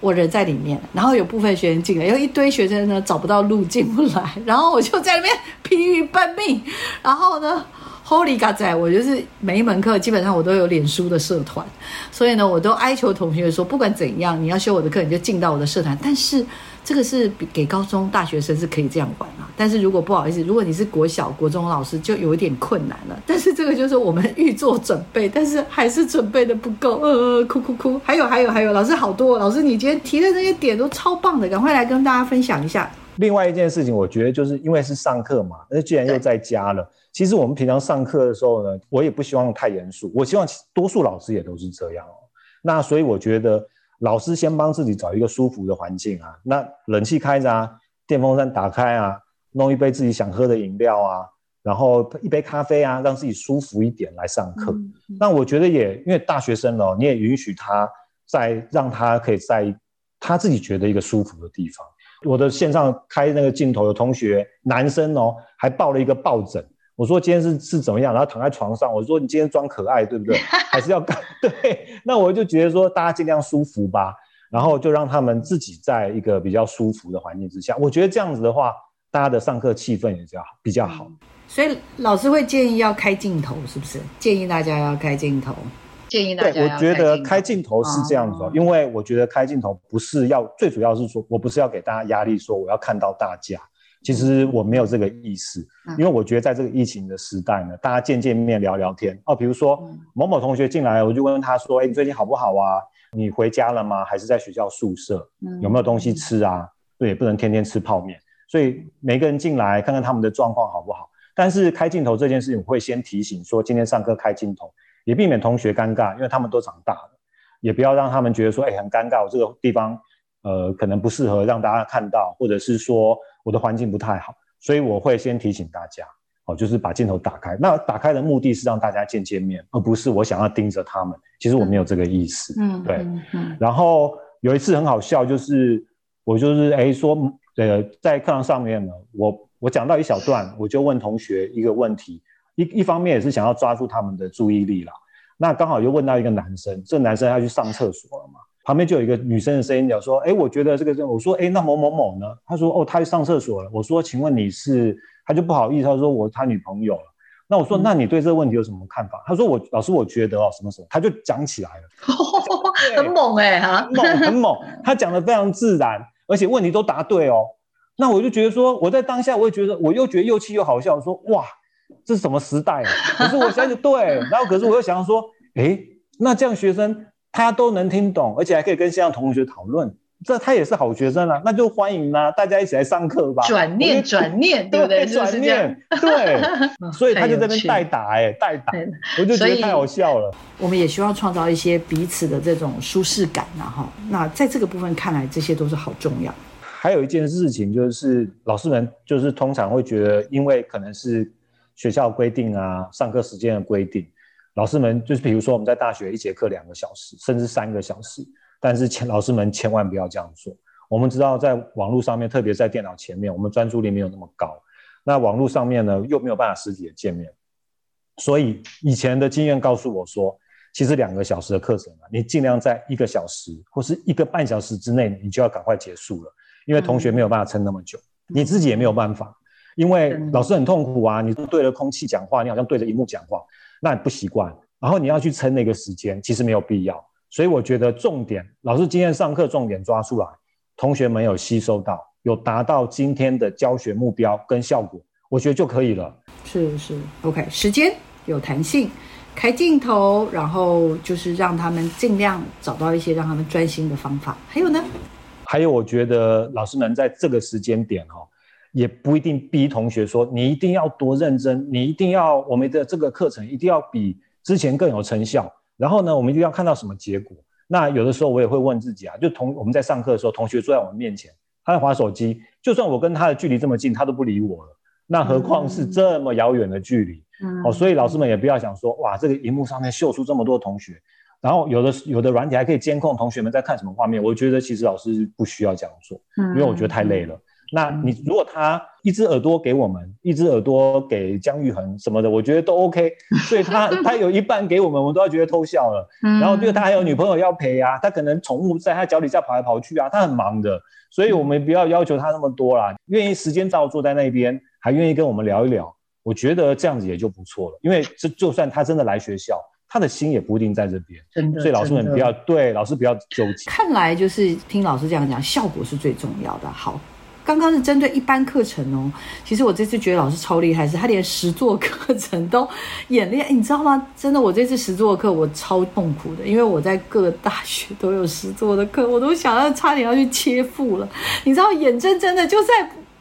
我人在里面，然后有部分学生进来，有一堆学生呢找不到路进不来，然后我就在那边疲于奔命，然后呢。Holy God 仔，我就是每一门课基本上我都有脸书的社团，所以呢，我都哀求同学说，不管怎样，你要修我的课，你就进到我的社团。但是这个是给高中大学生是可以这样玩啊。但是如果不好意思，如果你是国小、国中老师，就有一点困难了。但是这个就是我们预做准备，但是还是准备的不够，呃，哭哭哭。还有还有还有，老师好多，老师你今天提的那些点都超棒的，赶快来跟大家分享一下。另外一件事情，我觉得就是因为是上课嘛，那既然又在家了。其实我们平常上课的时候呢，我也不希望太严肃。我希望多数老师也都是这样哦。那所以我觉得老师先帮自己找一个舒服的环境啊，那冷气开着啊，电风扇打开啊，弄一杯自己想喝的饮料啊，然后一杯咖啡啊，让自己舒服一点来上课。嗯嗯。那我觉得也因为大学生哦，你也允许他在让他可以在他自己觉得一个舒服的地方。我的线上开那个镜头，有同学男生哦，还抱了一个抱枕。我说今天是是怎么样？然后躺在床上，我说你今天装可爱对不对？还是要干？对？那我就觉得说大家尽量舒服吧。然后就让他们自己在一个比较舒服的环境之下，我觉得这样子的话，大家的上课气氛也比较比较好。所以老师会建议要开镜头，是不是？建议大家要开镜头。建议大家。对，我觉得开镜头是这样子，哦，因为我觉得开镜头不是要，最主要是说我不是要给大家压力，说我要看到大家。其实我没有这个意思，因为我觉得在这个疫情的时代呢，大家见见面聊聊天哦。比如说某某同学进来，我就问他说：“哎，你最近好不好啊？你回家了吗？还是在学校宿舍？有没有东西吃啊？对，不能天天吃泡面。所以每个人进来看看他们的状况好不好。但是开镜头这件事情，我会先提醒说，今天上课开镜头，也避免同学尴尬，因为他们都长大了，也不要让他们觉得说，哎，很尴尬，我这个地方呃可能不适合让大家看到，或者是说。我的环境不太好，所以我会先提醒大家，哦，就是把镜头打开。那打开的目的是让大家见见面，而不是我想要盯着他们。其实我没有这个意思，嗯，对。嗯嗯、然后有一次很好笑，就是我就是哎说，呃，在课堂上面呢，我我讲到一小段，我就问同学一个问题，一一方面也是想要抓住他们的注意力啦。那刚好又问到一个男生，这男生要去上厕所了嘛。旁边就有一个女生的声音，讲说：“哎，我觉得这个人，我说，哎，那某某某呢？”他说：“哦，他去上厕所了。”我说：“请问你是？”他就不好意思，他说：“我他女朋友了。”那我说：“那你对这个问题有什么看法？”他说：“我老师，我觉得哦，什么什么，他就讲起来了，很猛哎，哈，猛很猛，他讲的非常自然，而且问题都答对哦。那我就觉得说，我在当下，我也觉得，我又觉得又气又好笑。我说：“哇，这是什么时代啊？” 可是我想想，对，然后可是我又想说：“哎，那这样学生。”他都能听懂，而且还可以跟线上同学讨论，这他也是好学生啊，那就欢迎啦、啊，大家一起来上课吧。转念，转念，对不对？转念，对。所以他就在那边代打、欸，哎，代打，我就觉得太好笑了。我们也希望创造一些彼此的这种舒适感呐，哈。那在这个部分看来，这些都是好重要。还有一件事情就是，老师们就是通常会觉得，因为可能是学校规定啊，上课时间的规定。老师们就是，比如说我们在大学一节课两个小时，甚至三个小时，但是千老师们千万不要这样做。我们知道，在网络上面，特别在电脑前面，我们专注力没有那么高。那网络上面呢，又没有办法实体的见面，所以以前的经验告诉我说，其实两个小时的课程啊，你尽量在一个小时或是一个半小时之内，你就要赶快结束了，因为同学没有办法撑那么久，你自己也没有办法，因为老师很痛苦啊，你对着空气讲话，你好像对着荧幕讲话。那你不习惯，然后你要去撑那个时间，其实没有必要。所以我觉得重点，老师今天上课重点抓出来，同学们有吸收到，有达到今天的教学目标跟效果，我觉得就可以了。是是，OK，时间有弹性，开镜头，然后就是让他们尽量找到一些让他们专心的方法。还有呢？还有，我觉得老师们在这个时间点哈。也不一定逼同学说你一定要多认真，你一定要我们的这个课程一定要比之前更有成效。然后呢，我们一定要看到什么结果？那有的时候我也会问自己啊，就同我们在上课的时候，同学坐在我们面前，他在划手机，就算我跟他的距离这么近，他都不理我了。那何况是这么遥远的距离？嗯、哦，所以老师们也不要想说哇，这个荧幕上面秀出这么多同学，然后有的有的软体还可以监控同学们在看什么画面。我觉得其实老师不需要这样做，因为我觉得太累了。嗯那你如果他一只耳朵给我们，一只耳朵给姜育恒什么的，我觉得都 OK。所以他他有一半给我们，我们都要觉得偷笑了。然后就他还有女朋友要陪啊，他可能宠物在他脚底下跑来跑去啊，他很忙的。所以我们不要要求他那么多啦，愿意时间照坐在那边，还愿意跟我们聊一聊，我觉得这样子也就不错了。因为这就算他真的来学校，他的心也不一定在这边。真的，所以老师们不要对老师不要纠结。看来就是听老师这样讲，效果是最重要的。好。刚刚是针对一般课程哦，其实我这次觉得老师超厉害，是他连实作课程都演练，你知道吗？真的，我这次实作课我超痛苦的，因为我在各大学都有实作的课，我都想要差点要去切腹了。你知道，眼睁睁的就在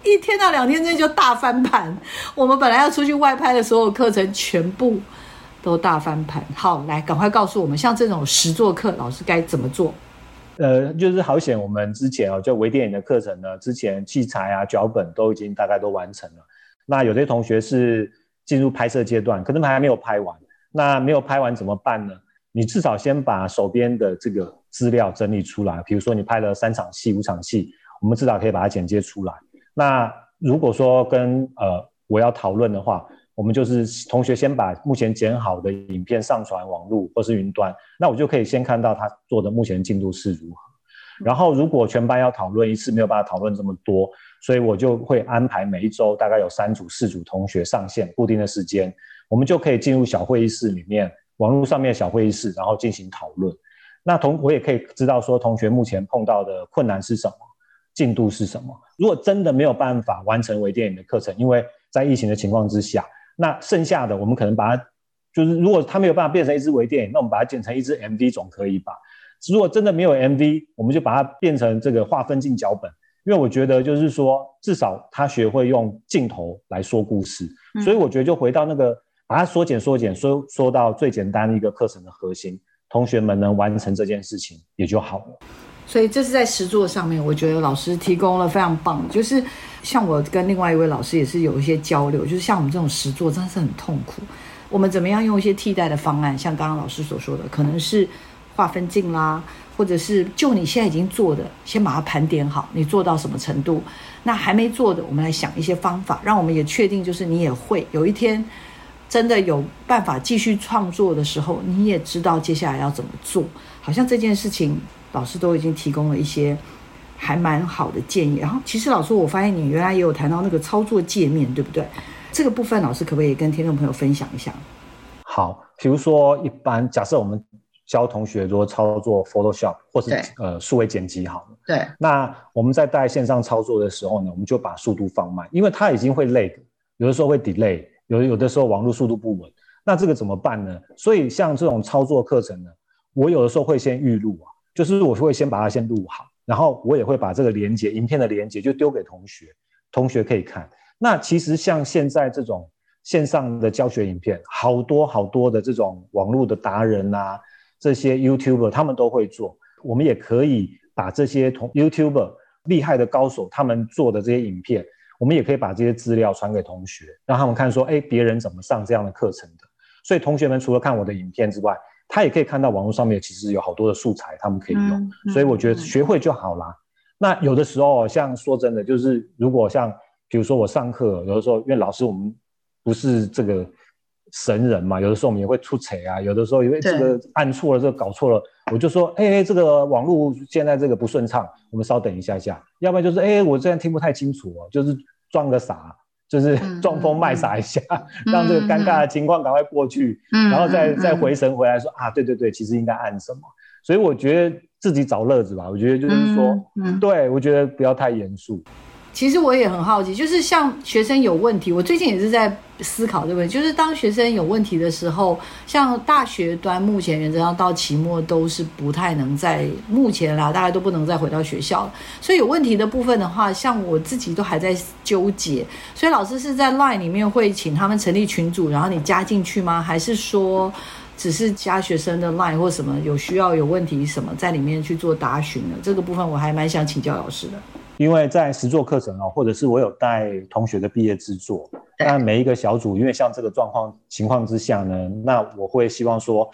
一天到两天之内就大翻盘。我们本来要出去外拍的所有课程全部都大翻盘。好，来，赶快告诉我们，像这种实作课，老师该怎么做？呃，就是好险，我们之前啊，就微电影的课程呢，之前器材啊、脚本都已经大概都完成了。那有些同学是进入拍摄阶段，可能还没有拍完。那没有拍完怎么办呢？你至少先把手边的这个资料整理出来。比如说你拍了三场戏、五场戏，我们至少可以把它剪接出来。那如果说跟呃我要讨论的话，我们就是同学先把目前剪好的影片上传网络或是云端，那我就可以先看到他做的目前进度是如何。然后如果全班要讨论一次没有办法讨论这么多，所以我就会安排每一周大概有三组四组同学上线固定的时间，我们就可以进入小会议室里面，网络上面的小会议室，然后进行讨论。那同我也可以知道说同学目前碰到的困难是什么，进度是什么。如果真的没有办法完成微电影的课程，因为在疫情的情况之下，那剩下的我们可能把它，就是如果它没有办法变成一支微电影，那我们把它剪成一支 MV 总可以吧？如果真的没有 MV，我们就把它变成这个划分进脚本，因为我觉得就是说，至少他学会用镜头来说故事，嗯、所以我觉得就回到那个把它缩减缩减，缩缩到最简单的一个课程的核心，同学们能完成这件事情也就好了。所以这是在实作上面，我觉得老师提供了非常棒，就是像我跟另外一位老师也是有一些交流，就是像我们这种实作真的是很痛苦，我们怎么样用一些替代的方案，像刚刚老师所说的，可能是。划分镜啦，或者是就你现在已经做的，先把它盘点好，你做到什么程度？那还没做的，我们来想一些方法，让我们也确定，就是你也会有一天真的有办法继续创作的时候，你也知道接下来要怎么做。好像这件事情，老师都已经提供了一些还蛮好的建议。然后，其实老师，我发现你原来也有谈到那个操作界面，对不对？这个部分，老师可不可以跟听众朋友分享一下？好，比如说，一般假设我们。教同学如何操作 Photoshop 或是呃数位剪辑好了。对。那我们在带线上操作的时候呢，我们就把速度放慢，因为它已经会累的，有的时候会 delay，有有的时候网络速度不稳。那这个怎么办呢？所以像这种操作课程呢，我有的时候会先预录啊，就是我会先把它先录好，然后我也会把这个连接，影片的连接就丢给同学，同学可以看。那其实像现在这种线上的教学影片，好多好多的这种网络的达人啊。这些 YouTuber 他们都会做，我们也可以把这些同 YouTuber 厉害的高手他们做的这些影片，我们也可以把这些资料传给同学，让他们看说，哎，别人怎么上这样的课程的。所以同学们除了看我的影片之外，他也可以看到网络上面其实有好多的素材，他们可以用。嗯嗯、所以我觉得学会就好啦。那有的时候，像说真的，就是如果像比如说我上课，有的时候因为老师我们不是这个。神人嘛，有的时候我们也会出错啊，有的时候因为这个按错了，这个搞错了，我就说，哎、欸，这个网络现在这个不顺畅，我们稍等一下下，要不然就是，哎、欸，我这样听不太清楚哦，就是装个傻，就是 装疯卖傻一下，嗯、让这个尴尬的情况赶快过去，嗯、然后再再回神回来说，啊，对对对，其实应该按什么，所以我觉得自己找乐子吧，我觉得就是说，嗯嗯、对，我觉得不要太严肃。其实我也很好奇，就是像学生有问题，我最近也是在思考这个问题。就是当学生有问题的时候，像大学端目前原则上到期末都是不太能在目前啦，大家都不能再回到学校了。所以有问题的部分的话，像我自己都还在纠结。所以老师是在 Line 里面会请他们成立群组，然后你加进去吗？还是说只是加学生的 Line 或什么有需要有问题什么在里面去做答询呢？这个部分我还蛮想请教老师的。因为在实作课程哦，或者是我有带同学的毕业制作，那每一个小组，因为像这个状况情况之下呢，那我会希望说，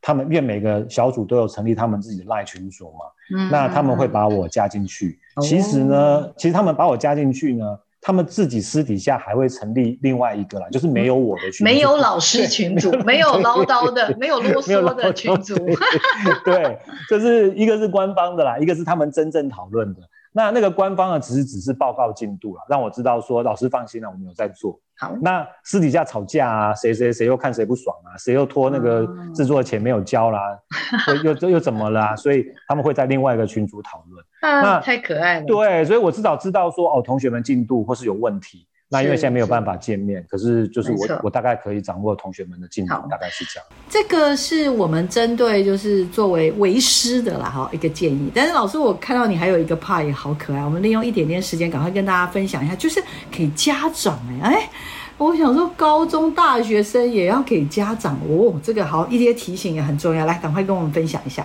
他们因为每个小组都有成立他们自己的赖群组嘛，嗯，那他们会把我加进去。其实呢，其实他们把我加进去呢，他们自己私底下还会成立另外一个啦，就是没有我的群组，没有老师群组，没有唠叨的，没有啰嗦的群组。对，就是一个是官方的啦，一个是他们真正讨论的。那那个官方呢，只是只是报告进度了，让我知道说老师放心了，我们有在做。好，那私底下吵架啊，谁谁谁又看谁不爽啊，谁又拖那个制作的钱没有交啦，嗯、又又又怎么啦啊？所以他们会在另外一个群组讨论。啊、那太可爱了。对，所以我至少知道说哦，同学们进度或是有问题。那因为现在没有办法见面，可是就是我我大概可以掌握同学们的进度，大概是这样。这个是我们针对就是作为为师的啦哈一个建议。但是老师，我看到你还有一个 part 也好可爱，我们利用一点点时间赶快跟大家分享一下，就是给家长哎哎，我想说高中大学生也要给家长哦，这个好一些提醒也很重要，来赶快跟我们分享一下。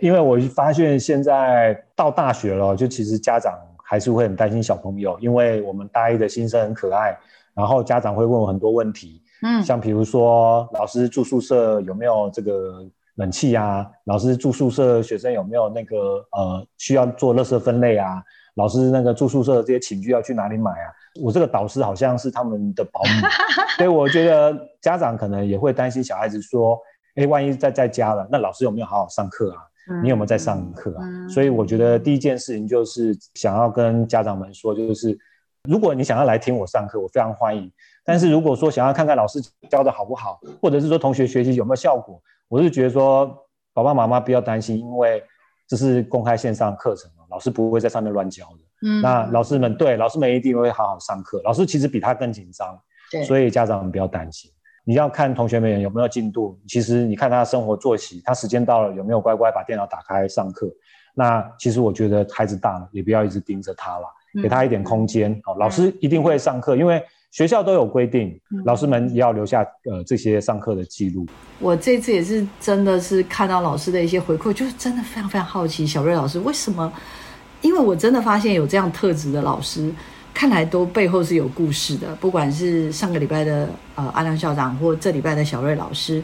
因为我发现现在到大学了，就其实家长。还是会很担心小朋友，因为我们大一的新生很可爱，然后家长会问我很多问题，嗯，像比如说老师住宿舍有没有这个冷气啊？老师住宿舍学生有没有那个呃需要做垃圾分类啊？老师那个住宿舍的这些寝具要去哪里买啊？我这个导师好像是他们的保姆，所以我觉得家长可能也会担心小孩子说，哎，万一在在家了，那老师有没有好好上课啊？你有没有在上课啊？嗯、所以我觉得第一件事情就是想要跟家长们说，就是如果你想要来听我上课，我非常欢迎。但是如果说想要看看老师教的好不好，或者是说同学学习有没有效果，我是觉得说爸爸妈妈不要担心，因为这是公开线上课程，老师不会在上面乱教的。嗯，那老师们对老师们一定会好好上课，老师其实比他更紧张。对，所以家长们不要担心。你要看同学们有没有进度，其实你看他生活作息，他时间到了有没有乖乖把电脑打开上课。那其实我觉得孩子大了，也不要一直盯着他了，给他一点空间。嗯、哦，老师一定会上课，因为学校都有规定，老师们也要留下呃这些上课的记录。我这次也是真的是看到老师的一些回馈，就是真的非常非常好奇，小瑞老师为什么？因为我真的发现有这样特质的老师。看来都背后是有故事的，不管是上个礼拜的呃阿亮校长，或这礼拜的小瑞老师，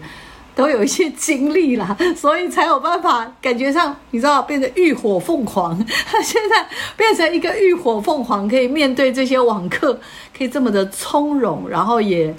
都有一些经历啦，所以才有办法感觉上，你知道变成浴火凤凰，现在变成一个浴火凤凰，可以面对这些网课，可以这么的从容，然后也。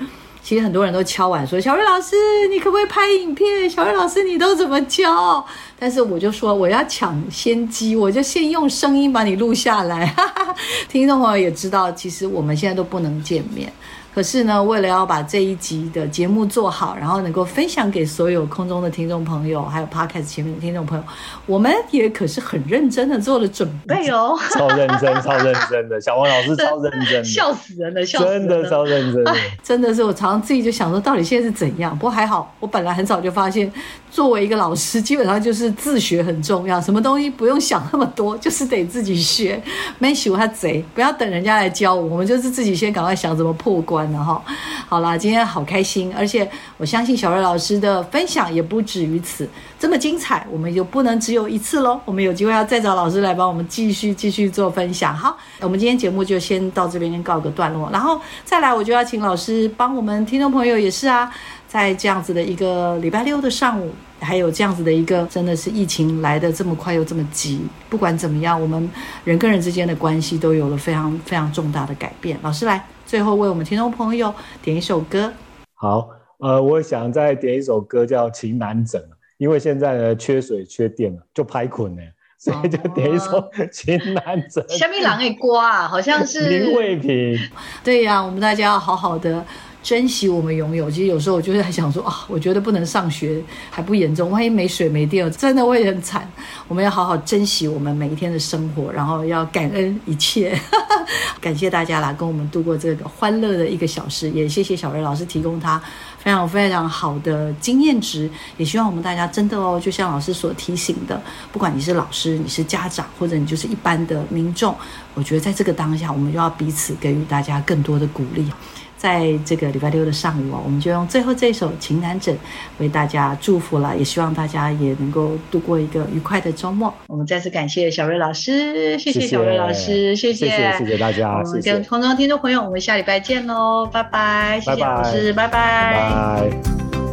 其实很多人都敲碗说：“小瑞老师，你可不可以拍影片？小瑞老师，你都怎么教？”但是我就说我要抢先机，我就先用声音把你录下来。哈哈，听众朋友也知道，其实我们现在都不能见面。可是呢，为了要把这一集的节目做好，然后能够分享给所有空中的听众朋友，还有 Podcast 前面的听众朋友，我们也可是很认真的做了准备。哦，超认真，超认真的，小王老师超认真的，笑死人了，笑死人了，真的超认真的，真的 是我常常自己就想说，到底现在是怎样？不过还好，我本来很早就发现，作为一个老师，基本上就是自学很重要，什么东西不用想那么多，就是得自己学，没学他贼，不要等人家来教我，我们就是自己先赶快想怎么破关了。哈，好啦，今天好开心，而且我相信小瑞老师的分享也不止于此，这么精彩，我们就不能只有一次喽，我们有机会要再找老师来帮我们继续继续做分享。好，我们今天节目就先到这边告个段落，然后再来，我就要请老师帮我们听众朋友也是啊，在这样子的一个礼拜六的上午，还有这样子的一个真的是疫情来的这么快又这么急，不管怎么样，我们人跟人之间的关系都有了非常非常重大的改变。老师来。最后为我们听众朋友点一首歌。好，呃，我想再点一首歌叫《情难枕》，因为现在呢缺水缺电了，就拍捆呢，所以就点一首《情难枕》。虾米人的歌啊，好像是林慧萍。对呀、啊，我们大家要好好的。珍惜我们拥有，其实有时候我就是在想说啊，我觉得不能上学还不严重，万一没水没电，真的会很惨。我们要好好珍惜我们每一天的生活，然后要感恩一切。感谢大家来跟我们度过这个欢乐的一个小时，也谢谢小瑞老师提供他非常非常好的经验值。也希望我们大家真的哦，就像老师所提醒的，不管你是老师，你是家长，或者你就是一般的民众，我觉得在这个当下，我们就要彼此给予大家更多的鼓励。在这个礼拜六的上午啊，我们就用最后这首《情难枕》为大家祝福了，也希望大家也能够度过一个愉快的周末。我们再次感谢小瑞老师，谢谢小瑞老师，谢谢，谢谢，谢谢大家，我们。跟空中听众朋友，我们下礼拜见喽，拜拜，谢谢老师，拜拜。拜拜。